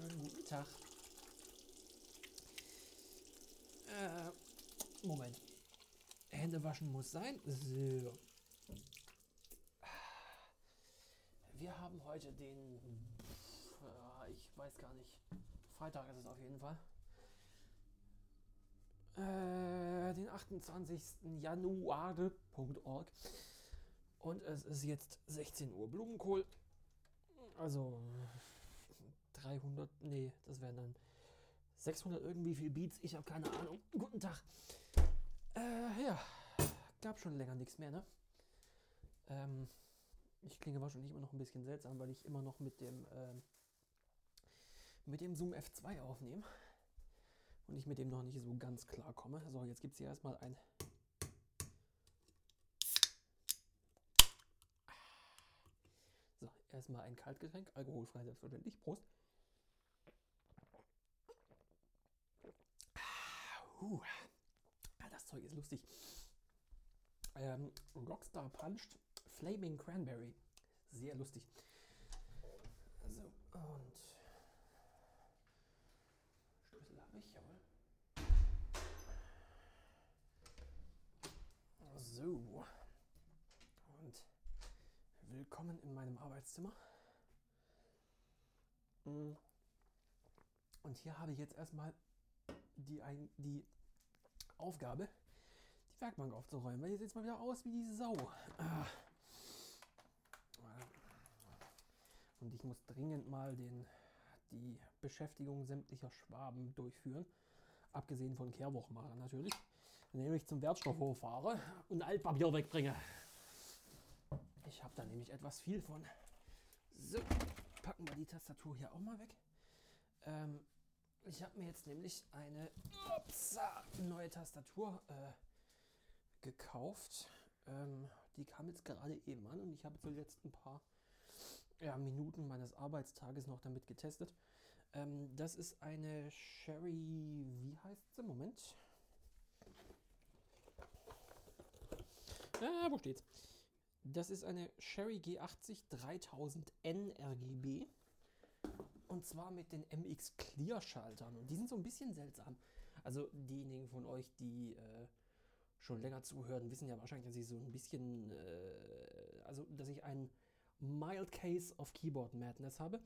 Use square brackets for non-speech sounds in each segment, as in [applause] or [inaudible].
wunderschönen guten Tag. Äh, Moment. Hände waschen muss sein. So. Wir haben heute den. Äh, ich weiß gar nicht. Freitag ist es auf jeden Fall. Äh, den 28. Januar.org. Und es ist jetzt 16 Uhr Blumenkohl. Also 300, nee, das wären dann 600 irgendwie viel Beats. Ich habe keine Ahnung. Guten Tag. Äh, ja, gab schon länger nichts mehr, ne? Ähm, ich klinge wahrscheinlich immer noch ein bisschen seltsam, weil ich immer noch mit dem, ähm, mit dem Zoom F2 aufnehme und ich mit dem noch nicht so ganz klar komme. So, jetzt gibt es hier erstmal ein So, erstmal ein Kaltgetränk, alkoholfrei selbstverständlich. Prost. Uh, das Zeug ist lustig. Ähm, Rockstar Punched Flaming Cranberry. Sehr lustig. So, und Schlüssel habe ich, jawohl. So. Und willkommen in meinem Arbeitszimmer. Mm. Und hier habe ich jetzt erstmal die, ein, die Aufgabe, die Werkbank aufzuräumen. Weil hier sieht mal wieder aus wie die Sau. Ah. Und ich muss dringend mal den, die Beschäftigung sämtlicher Schwaben durchführen. Abgesehen von Kehrwochmacher natürlich. Nämlich zum Wertstoffhof fahre und Altpapier wegbringe. Ich habe da nämlich etwas viel von. So, packen wir die Tastatur hier auch mal weg. Ähm, ich habe mir jetzt nämlich eine upsa, neue Tastatur äh, gekauft. Ähm, die kam jetzt gerade eben an und ich habe die letzten paar ja, Minuten meines Arbeitstages noch damit getestet. Ähm, das ist eine Sherry, wie heißt sie? Moment. Ah, wo steht's? Das ist eine Sherry G80 3000N RGB. Und zwar mit den MX Clear Schaltern. Und die sind so ein bisschen seltsam. Also diejenigen von euch, die äh, schon länger zuhören, wissen ja wahrscheinlich, dass ich so ein bisschen, äh, also dass ich einen Mild Case of Keyboard Madness habe.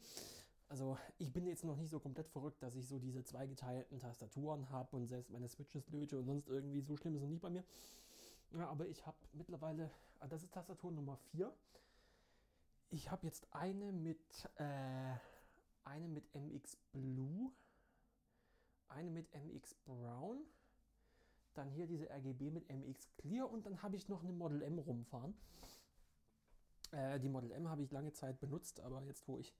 Also ich bin jetzt noch nicht so komplett verrückt, dass ich so diese zweigeteilten Tastaturen habe und selbst meine Switches löte und sonst irgendwie so schlimm ist es nicht bei mir. Ja, aber ich habe mittlerweile, ah, das ist Tastatur Nummer 4. Ich habe jetzt eine mit äh, eine mit MX Blue, eine mit MX Brown, dann hier diese RGB mit MX Clear und dann habe ich noch eine Model M rumfahren. Äh, die Model M habe ich lange Zeit benutzt, aber jetzt, wo ich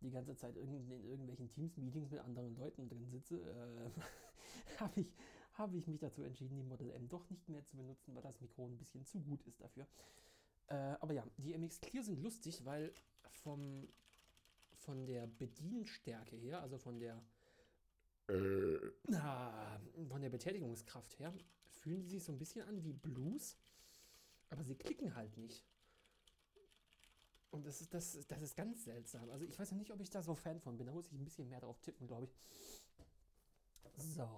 die ganze Zeit in, irgendwelchen Teams-Meetings mit anderen Leuten drin sitze, äh, [laughs] habe ich, hab ich mich dazu entschieden, die Model M doch nicht mehr zu benutzen, weil das Mikro ein bisschen zu gut ist dafür. Äh, aber ja, die MX Clear sind lustig, weil vom, von der Bedienstärke her, also von der äh. von der Betätigungskraft her, fühlen sie sich so ein bisschen an wie Blues, aber sie klicken halt nicht. Und das ist, das, das ist ganz seltsam. Also ich weiß ja nicht, ob ich da so Fan von bin. Da muss ich ein bisschen mehr drauf tippen, glaube ich. So.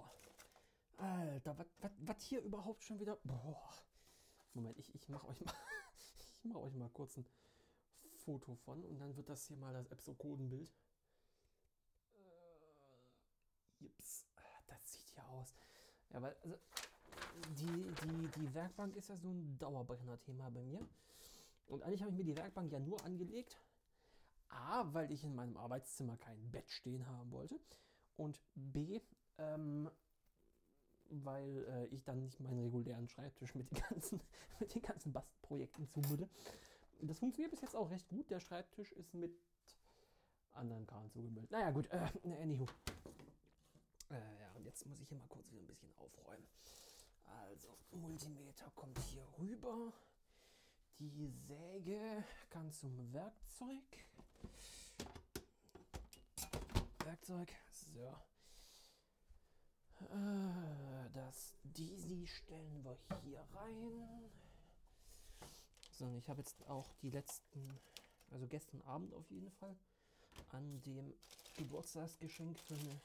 Alter, was hier überhaupt schon wieder... Boah. Moment, ich, ich mache euch mal... [laughs] ich mache euch mal kurz ein Foto von und dann wird das hier mal das Epsokodenbild. Äh, jips, das sieht ja aus. Ja, weil also, die, die, die Werkbank ist ja so ein Dauerbrenner-Thema bei mir. Und eigentlich habe ich mir die Werkbank ja nur angelegt. A, weil ich in meinem Arbeitszimmer kein Bett stehen haben wollte. Und B, ähm, weil äh, ich dann nicht meinen regulären Schreibtisch mit den ganzen, [laughs] mit den ganzen Bastelprojekten zumülle. Das funktioniert bis jetzt auch recht gut. Der Schreibtisch ist mit anderen Karten zugemüllt. Naja, gut, äh, anywho. Äh, ja, und jetzt muss ich hier mal kurz wieder ein bisschen aufräumen. Also, Multimeter kommt hier rüber. Die Säge kann zum Werkzeug. Werkzeug, so. Äh, das Disi stellen wir hier rein. So, und ich habe jetzt auch die letzten, also gestern Abend auf jeden Fall, an dem Geburtstagsgeschenk für eine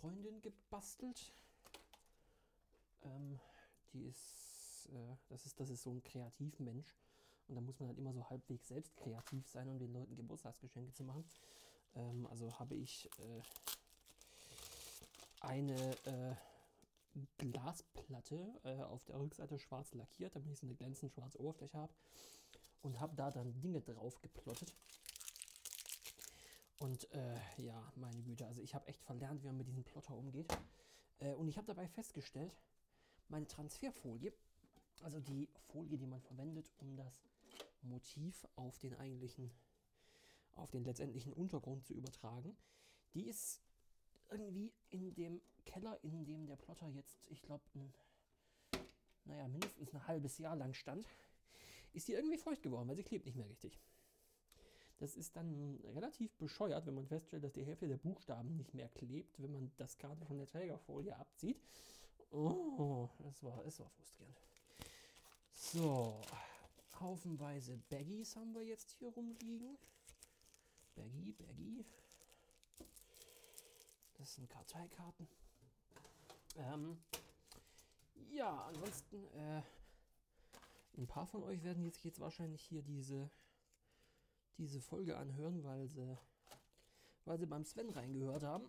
Freundin gebastelt. Ähm, die ist, äh, das ist, das ist so ein Kreativmensch. Und da muss man halt immer so halbwegs selbst kreativ sein, um den Leuten Geburtstagsgeschenke zu machen. Ähm, also habe ich äh, eine äh, Glasplatte äh, auf der Rückseite schwarz lackiert, damit ich so eine glänzend schwarze Oberfläche habe. Und habe da dann Dinge drauf geplottet. Und äh, ja, meine Güte, also ich habe echt verlernt, wie man mit diesem Plotter umgeht. Äh, und ich habe dabei festgestellt, meine Transferfolie, also die Folie, die man verwendet, um das Motiv auf den eigentlichen, auf den letztendlichen Untergrund zu übertragen, die ist irgendwie in dem Keller, in dem der Plotter jetzt, ich glaube, naja, mindestens ein halbes Jahr lang stand, ist die irgendwie feucht geworden, weil sie klebt nicht mehr richtig. Das ist dann relativ bescheuert, wenn man feststellt, dass die Hälfte der Buchstaben nicht mehr klebt, wenn man das gerade von der Trägerfolie abzieht. Oh, das war, das war frustrierend. So, haufenweise Baggies haben wir jetzt hier rumliegen. Baggy, Baggy. Das sind Karteikarten. Ähm, ja, ansonsten, äh, ein paar von euch werden jetzt, jetzt wahrscheinlich hier diese, diese Folge anhören, weil sie, weil sie beim Sven reingehört haben.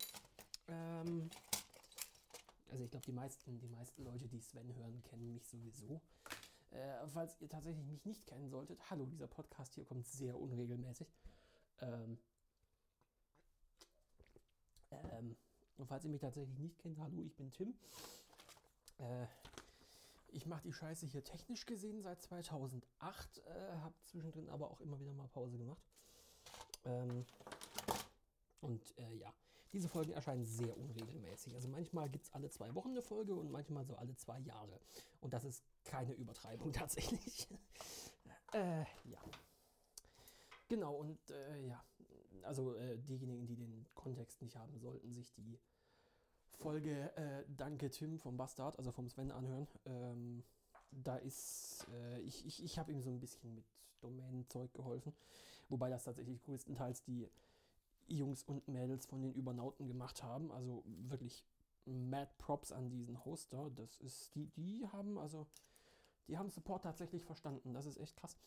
Ähm, also ich glaube, die meisten, die meisten Leute, die Sven hören, kennen mich sowieso. Äh, falls ihr tatsächlich mich nicht kennen solltet, hallo, dieser Podcast hier kommt sehr unregelmäßig. Ähm, ähm, und falls ihr mich tatsächlich nicht kennt, hallo, ich bin Tim. Äh, ich mache die Scheiße hier technisch gesehen seit 2008, äh, habe zwischendrin aber auch immer wieder mal Pause gemacht. Ähm, und äh, ja, diese Folgen erscheinen sehr unregelmäßig. Also manchmal gibt es alle zwei Wochen eine Folge und manchmal so alle zwei Jahre. Und das ist keine Übertreibung [laughs] tatsächlich. äh, ja. Genau, und äh, ja, also äh, diejenigen, die den Kontext nicht haben, sollten sich die Folge äh, Danke Tim vom Bastard, also vom Sven anhören. Ähm, da ist, äh, ich, ich, ich habe ihm so ein bisschen mit Domänenzeug geholfen, wobei das tatsächlich größtenteils die Jungs und Mädels von den Übernauten gemacht haben. Also wirklich mad Props an diesen Hoster. Das ist, die, die haben also, die haben Support tatsächlich verstanden. Das ist echt krass.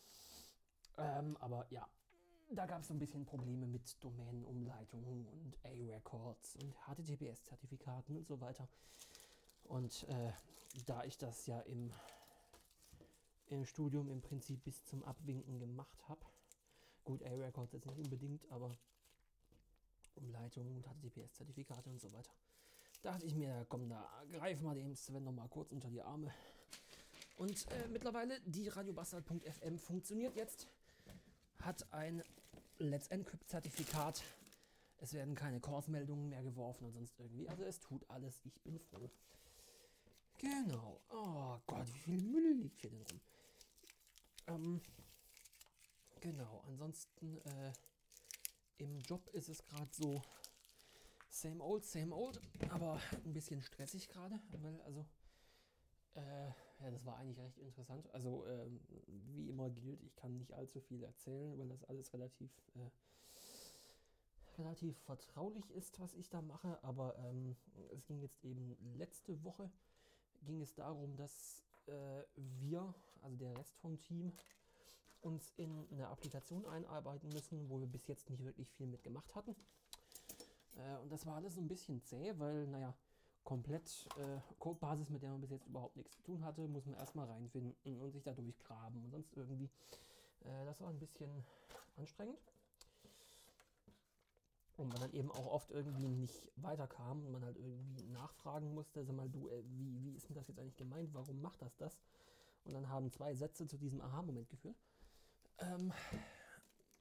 Ähm, aber ja, da gab es so ein bisschen Probleme mit Domänenumleitungen und A-Records und HTTPS-Zertifikaten und so weiter. Und äh, da ich das ja im, im Studium im Prinzip bis zum Abwinken gemacht habe, gut, A-Records jetzt nicht unbedingt, aber Umleitungen und HTTPS-Zertifikate und so weiter. Da dachte ich mir, komm, da greif mal dem Sven noch mal kurz unter die Arme. Und äh, mittlerweile, die radiobastard.fm funktioniert jetzt hat ein Let's Encrypt-Zertifikat. Es werden keine Kursmeldungen mehr geworfen und sonst irgendwie. Also es tut alles. Ich bin froh. Genau. Oh Gott, wie viel Müll liegt hier denn rum? Ähm, genau. Ansonsten äh, im Job ist es gerade so same old, same old, aber ein bisschen stressig gerade, weil also äh, ja, das war eigentlich recht interessant. Also, ähm, wie immer gilt, ich kann nicht allzu viel erzählen, weil das alles relativ, äh, relativ vertraulich ist, was ich da mache. Aber ähm, es ging jetzt eben letzte Woche, ging es darum, dass äh, wir, also der Rest vom Team, uns in eine Applikation einarbeiten müssen, wo wir bis jetzt nicht wirklich viel mitgemacht hatten. Äh, und das war alles so ein bisschen zäh, weil, naja, komplett äh, Codebasis, mit der man bis jetzt überhaupt nichts zu tun hatte, muss man erstmal reinfinden und sich da durchgraben und sonst irgendwie. Äh, das war ein bisschen anstrengend. Und man dann eben auch oft irgendwie nicht weiterkam und man halt irgendwie nachfragen musste, sag mal, du, äh, wie, wie ist denn das jetzt eigentlich gemeint? Warum macht das das? Und dann haben zwei Sätze zu diesem Aha-Moment geführt. Ähm,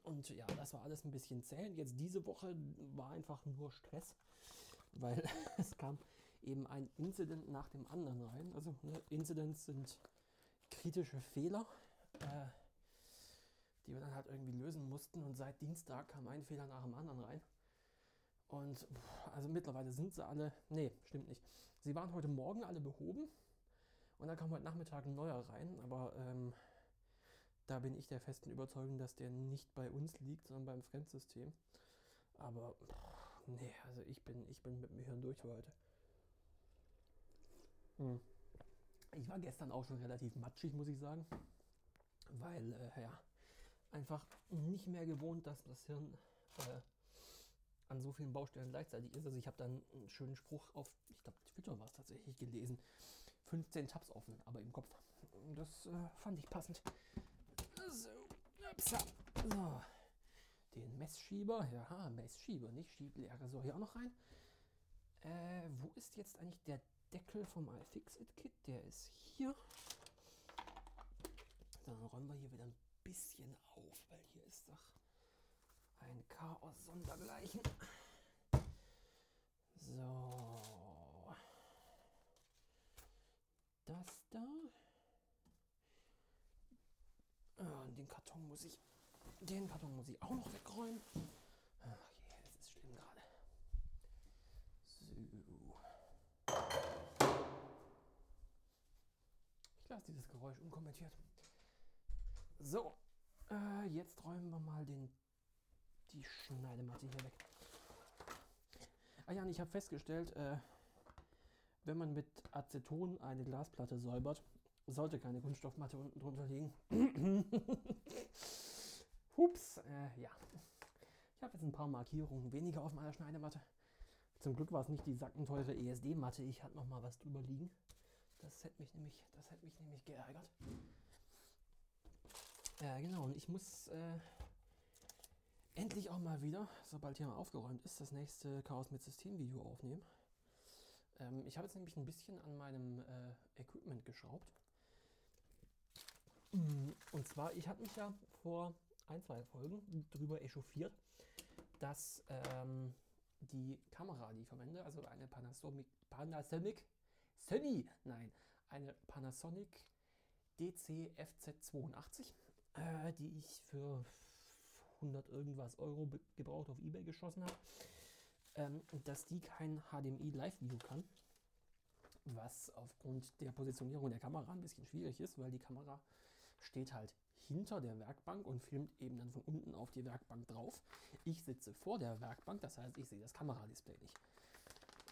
und ja, das war alles ein bisschen zäh. Und jetzt diese Woche war einfach nur Stress, weil [laughs] es kam eben ein Incident nach dem anderen rein. Also ne, Incidents sind kritische Fehler, äh, die wir dann halt irgendwie lösen mussten. Und seit Dienstag kam ein Fehler nach dem anderen rein. Und also mittlerweile sind sie alle, nee, stimmt nicht. Sie waren heute Morgen alle behoben und dann kam heute Nachmittag ein neuer rein, aber ähm, da bin ich der festen Überzeugung, dass der nicht bei uns liegt, sondern beim Fremdsystem. Aber nee, also ich bin, ich bin mit dem Hirn durch heute. Hm. Ich war gestern auch schon relativ matschig, muss ich sagen. Weil, äh, ja, einfach nicht mehr gewohnt, dass das Hirn äh, an so vielen Baustellen gleichzeitig ist. Also ich habe dann einen schönen Spruch auf, ich glaube, Twitter war es tatsächlich gelesen. 15 Tabs offen, aber im Kopf. Das äh, fand ich passend. So, upsa. so. Den Messschieber, ja, Messschieber, nicht Schieblehre, soll hier auch noch rein. Äh, wo ist jetzt eigentlich der Deckel vom iFixit-Kit? Der ist hier. Dann räumen wir hier wieder ein bisschen auf, weil hier ist doch ein Chaos sondergleichen. So. Das da. Ah, und den Karton muss ich. Den Karton muss ich auch noch wegräumen. Ach je, es ist schlimm gerade. So. Dieses Geräusch unkommentiert. So, äh, jetzt räumen wir mal den, die Schneidematte hier weg. Ah ja, und ich habe festgestellt, äh, wenn man mit Aceton eine Glasplatte säubert, sollte keine Kunststoffmatte unten drunter liegen. [laughs] Hups, äh, ja. Ich habe jetzt ein paar Markierungen weniger auf meiner Schneidematte. Zum Glück war es nicht die sackenteure ESD-Matte. Ich hatte noch mal was drüber liegen. Das hätte mich nämlich, das hätte mich nämlich geärgert. Ja, genau. Und ich muss äh, endlich auch mal wieder, sobald hier mal aufgeräumt ist, das nächste Chaos mit System-Video aufnehmen. Ähm, ich habe jetzt nämlich ein bisschen an meinem äh, Equipment geschraubt. Und zwar, ich habe mich ja vor ein, zwei Folgen darüber echauffiert, dass ähm, die Kamera, die ich verwende, also eine Panasonic, Panasonic, Sony, nein, eine Panasonic DC FZ82, äh, die ich für 100 irgendwas Euro gebraucht auf Ebay geschossen habe, ähm, dass die kein HDMI Live-View kann, was aufgrund der Positionierung der Kamera ein bisschen schwierig ist, weil die Kamera steht halt hinter der Werkbank und filmt eben dann von unten auf die Werkbank drauf. Ich sitze vor der Werkbank, das heißt, ich sehe das Kameradisplay nicht.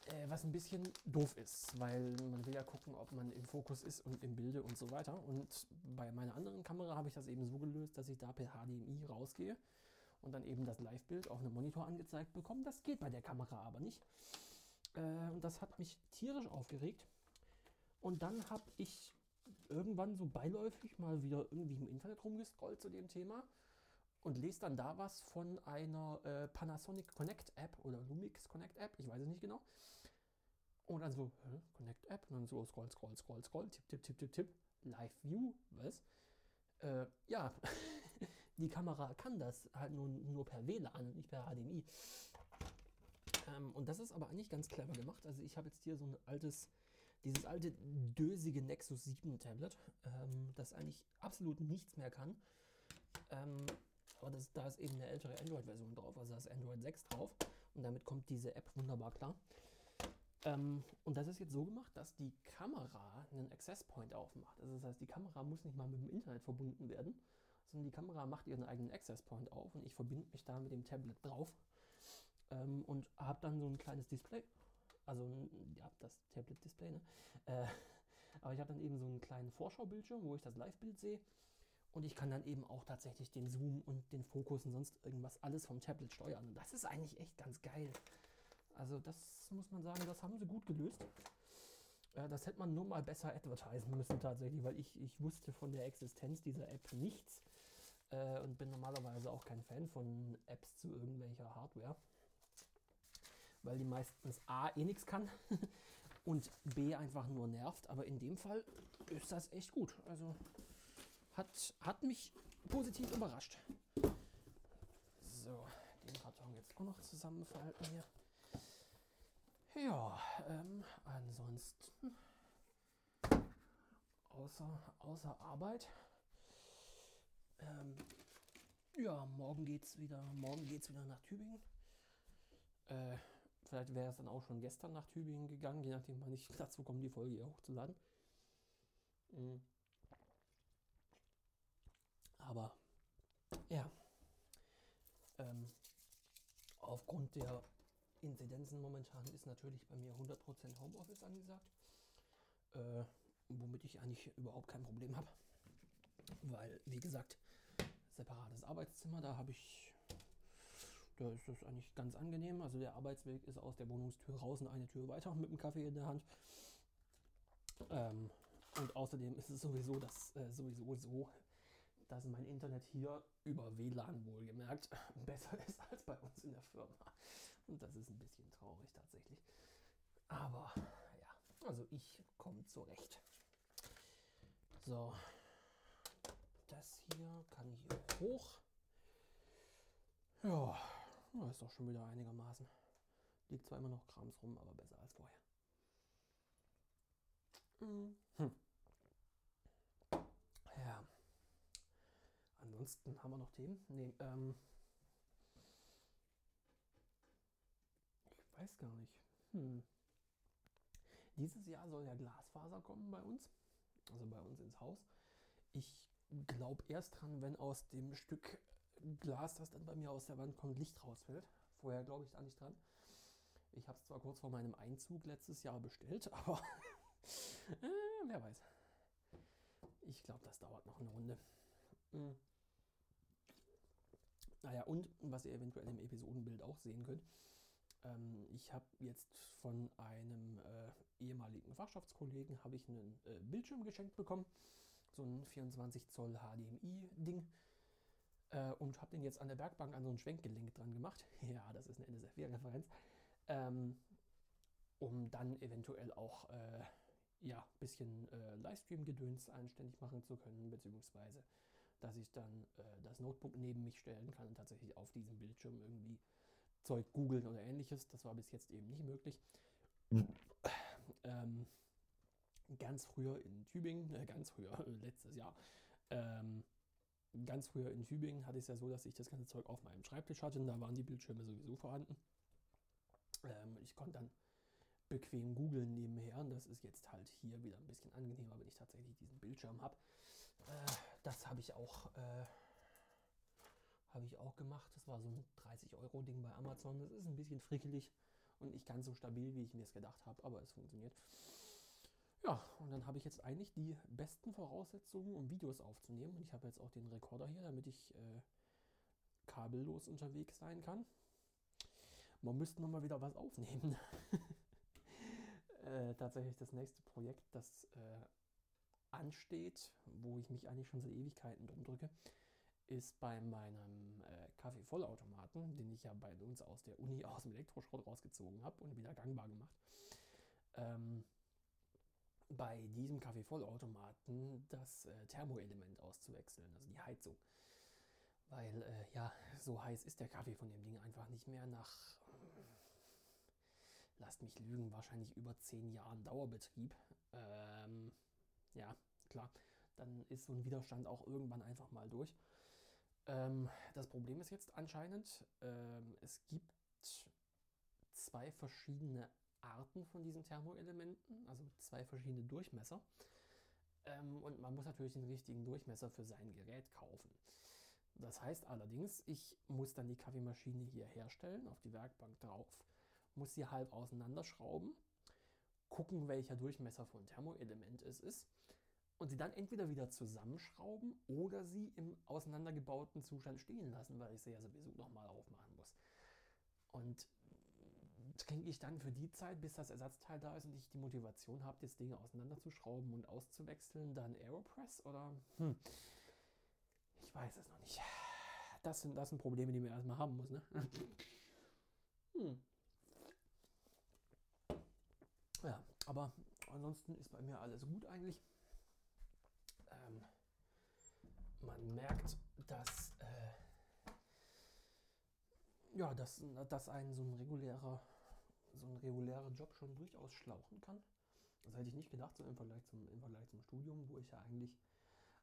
Äh, was ein bisschen doof ist, weil man will ja gucken, ob man im Fokus ist und im Bilde und so weiter. Und bei meiner anderen Kamera habe ich das eben so gelöst, dass ich da per HDMI rausgehe und dann eben das Live-Bild auf einem Monitor angezeigt bekomme. Das geht bei der Kamera aber nicht. Äh, und das hat mich tierisch aufgeregt. Und dann habe ich irgendwann so beiläufig mal wieder irgendwie im Internet rumgescrollt zu dem Thema und lese dann da was von einer äh, Panasonic Connect App oder Lumix Connect App, ich weiß es nicht genau. Und dann so, hä, Connect App, und dann so scroll, scroll, scroll, scroll, tipp, tipp, tipp, tipp, tipp, Live View, was? Äh, ja, [laughs] die Kamera kann das halt nur, nur per WLAN, nicht per HDMI. Ähm, und das ist aber eigentlich ganz clever gemacht. Also ich habe jetzt hier so ein altes dieses alte dösige Nexus 7 Tablet, ähm, das eigentlich absolut nichts mehr kann. Ähm, aber das, da ist eben eine ältere Android-Version drauf, also da ist Android 6 drauf und damit kommt diese App wunderbar klar. Ähm, und das ist jetzt so gemacht, dass die Kamera einen Access Point aufmacht. Also das heißt, die Kamera muss nicht mal mit dem Internet verbunden werden, sondern die Kamera macht ihren eigenen Access Point auf und ich verbinde mich da mit dem Tablet drauf ähm, und habe dann so ein kleines Display also ja, das Tablet-Display, ne? Äh, [laughs] aber ich habe dann eben so einen kleinen Vorschaubildschirm, wo ich das Live-Bild sehe. Und ich kann dann eben auch tatsächlich den Zoom und den Fokus und sonst irgendwas alles vom Tablet steuern. Und das ist eigentlich echt ganz geil. Also das muss man sagen, das haben sie gut gelöst. Äh, das hätte man nur mal besser advertisen müssen tatsächlich, weil ich, ich wusste von der Existenz dieser App nichts. Äh, und bin normalerweise auch kein Fan von Apps zu irgendwelcher Hardware weil die meistens A eh nichts kann [laughs] und B einfach nur nervt. Aber in dem Fall ist das echt gut. Also hat, hat mich positiv überrascht. So, den Karton jetzt auch noch zusammenfalten hier. Ja, ähm, ansonsten außer, außer Arbeit. Ähm, ja, morgen geht's wieder, morgen geht's wieder nach Tübingen. Äh, Vielleicht wäre es dann auch schon gestern nach Tübingen gegangen, je nachdem, wann ich [laughs] dazu komme, die Folge hier hochzuladen. Mhm. Aber ja, ähm, Aufgrund der Inzidenzen momentan ist natürlich bei mir 100% Homeoffice angesagt, äh, womit ich eigentlich überhaupt kein Problem habe, weil, wie gesagt, separates Arbeitszimmer, da habe ich, da ist das eigentlich ganz angenehm. Also der Arbeitsweg ist aus der Wohnungstür raus und eine Tür weiter mit dem Kaffee in der Hand. Ähm, und außerdem ist es sowieso, dass äh, sowieso so, dass mein Internet hier über WLAN wohlgemerkt [laughs] besser ist als bei uns in der Firma. Und das ist ein bisschen traurig tatsächlich. Aber ja, also ich komme zurecht. So, das hier kann ich hoch. Ja, das ist doch schon wieder einigermaßen. Liegt zwar immer noch Krams rum, aber besser als vorher. Hm. Ja. Ansonsten haben wir noch Themen. Nee, ähm. Ich weiß gar nicht. Hm. Dieses Jahr soll ja Glasfaser kommen bei uns. Also bei uns ins Haus. Ich glaube erst dran, wenn aus dem Stück Glas, das dann bei mir aus der Wand kommt, Licht rausfällt. Vorher glaube ich da nicht dran. Ich habe es zwar kurz vor meinem Einzug letztes Jahr bestellt, [laughs] aber äh, wer weiß. Ich glaube, das dauert noch eine Runde. Mhm. Und was ihr eventuell im Episodenbild auch sehen könnt, ähm, ich habe jetzt von einem äh, ehemaligen Fachschaftskollegen habe ich einen äh, Bildschirm geschenkt bekommen so ein 24 Zoll HDMI-Ding. Äh, und habe den jetzt an der Bergbank an so ein Schwenkgelenk dran gemacht. [laughs] ja, das ist eine NSFW-Referenz. Ähm, um dann eventuell auch äh, ja, ein bisschen äh, Livestream-Gedöns einständig machen zu können, beziehungsweise dass ich dann äh, das Notebook neben mich stellen kann und tatsächlich auf diesem Bildschirm irgendwie Zeug googeln oder ähnliches. Das war bis jetzt eben nicht möglich. ähm, ganz früher in Tübingen, äh, ganz früher, [laughs] letztes Jahr, ähm, ganz früher in Tübingen hatte ich es ja so, dass ich das ganze Zeug auf meinem Schreibtisch hatte und da waren die Bildschirme sowieso vorhanden. Ähm, ich konnte dann bequem googeln nebenher und das ist jetzt halt hier wieder ein bisschen angenehmer, wenn ich tatsächlich diesen Bildschirm habe. Äh, das habe ich auch äh, habe ich auch gemacht. Das war so ein 30 Euro Ding bei Amazon. Das ist ein bisschen frickelig und nicht ganz so stabil, wie ich mir es gedacht habe, aber es funktioniert. Ja, und dann habe ich jetzt eigentlich die besten Voraussetzungen, um Videos aufzunehmen. Und ich habe jetzt auch den Rekorder hier, damit ich äh, kabellos unterwegs sein kann. Man müsste noch mal wieder was aufnehmen. [laughs] äh, tatsächlich das nächste Projekt, das äh, ansteht, wo ich mich eigentlich schon seit Ewigkeiten drum drücke, ist bei meinem äh, Kaffeevollautomaten, den ich ja bei uns aus der Uni aus dem Elektroschrott rausgezogen habe und wieder gangbar gemacht. Ähm, bei diesem Kaffeevollautomaten das äh, Thermoelement auszuwechseln, also die Heizung. Weil, äh, ja, so heiß ist der Kaffee von dem Ding einfach nicht mehr nach, lasst mich lügen, wahrscheinlich über zehn Jahren Dauerbetrieb. Ähm, ja, klar, dann ist so ein Widerstand auch irgendwann einfach mal durch. Ähm, das Problem ist jetzt anscheinend, ähm, es gibt zwei verschiedene Arten von diesen Thermoelementen, also zwei verschiedene Durchmesser. Ähm, und man muss natürlich den richtigen Durchmesser für sein Gerät kaufen. Das heißt allerdings, ich muss dann die Kaffeemaschine hier herstellen, auf die Werkbank drauf, muss sie halb auseinanderschrauben, gucken, welcher Durchmesser von Thermoelement es ist und sie dann entweder wieder zusammenschrauben oder sie im auseinandergebauten Zustand stehen lassen, weil ich sie ja sowieso nochmal aufmachen muss. Und kriege ich dann für die Zeit, bis das Ersatzteil da ist und ich die Motivation habe, das Ding auseinanderzuschrauben und auszuwechseln, dann Aeropress oder? Hm. Ich weiß es noch nicht. Das sind, das sind Probleme, die man erstmal haben muss, ne? [laughs] Hm. Ja, aber ansonsten ist bei mir alles gut eigentlich. Ähm, man merkt, dass, äh, ja, dass, dass ein so ein regulärer so ein regulärer Job schon durchaus schlauchen kann. Das hätte ich nicht gedacht, so im Vergleich zum, im Vergleich zum Studium, wo ich ja eigentlich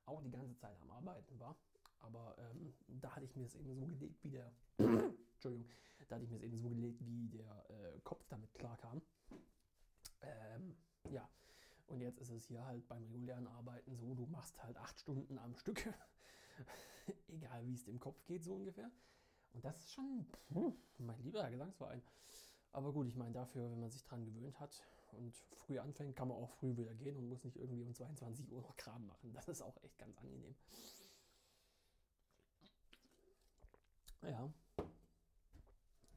auch die ganze Zeit am Arbeiten war. Aber ähm, da hatte ich mir es eben so gelegt, wie der [coughs] Entschuldigung, da hatte ich mir es eben so gelegt, wie der äh, Kopf damit klarkam. Ähm, ja, und jetzt ist es hier halt beim regulären Arbeiten so, du machst halt acht Stunden am Stück, [laughs] egal wie es dem Kopf geht, so ungefähr. Und das ist schon mein lieber Gesangsverein. Aber gut, ich meine, dafür, wenn man sich dran gewöhnt hat und früh anfängt, kann man auch früh wieder gehen und muss nicht irgendwie um 22 Uhr noch Kram machen. Das ist auch echt ganz angenehm. Ja.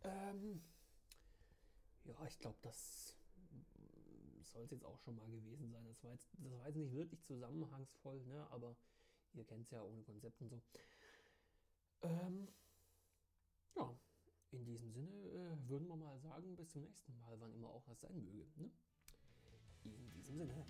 Ähm, ja, ich glaube, das soll es jetzt auch schon mal gewesen sein. Das war jetzt, das war jetzt nicht wirklich zusammenhangsvoll, ne? aber ihr kennt es ja ohne Konzept und so. Ähm, ja, in diesem Sinne äh, würden wir mal sagen, bis zum nächsten Mal, wann immer auch das sein möge. Ne? In diesem Sinne.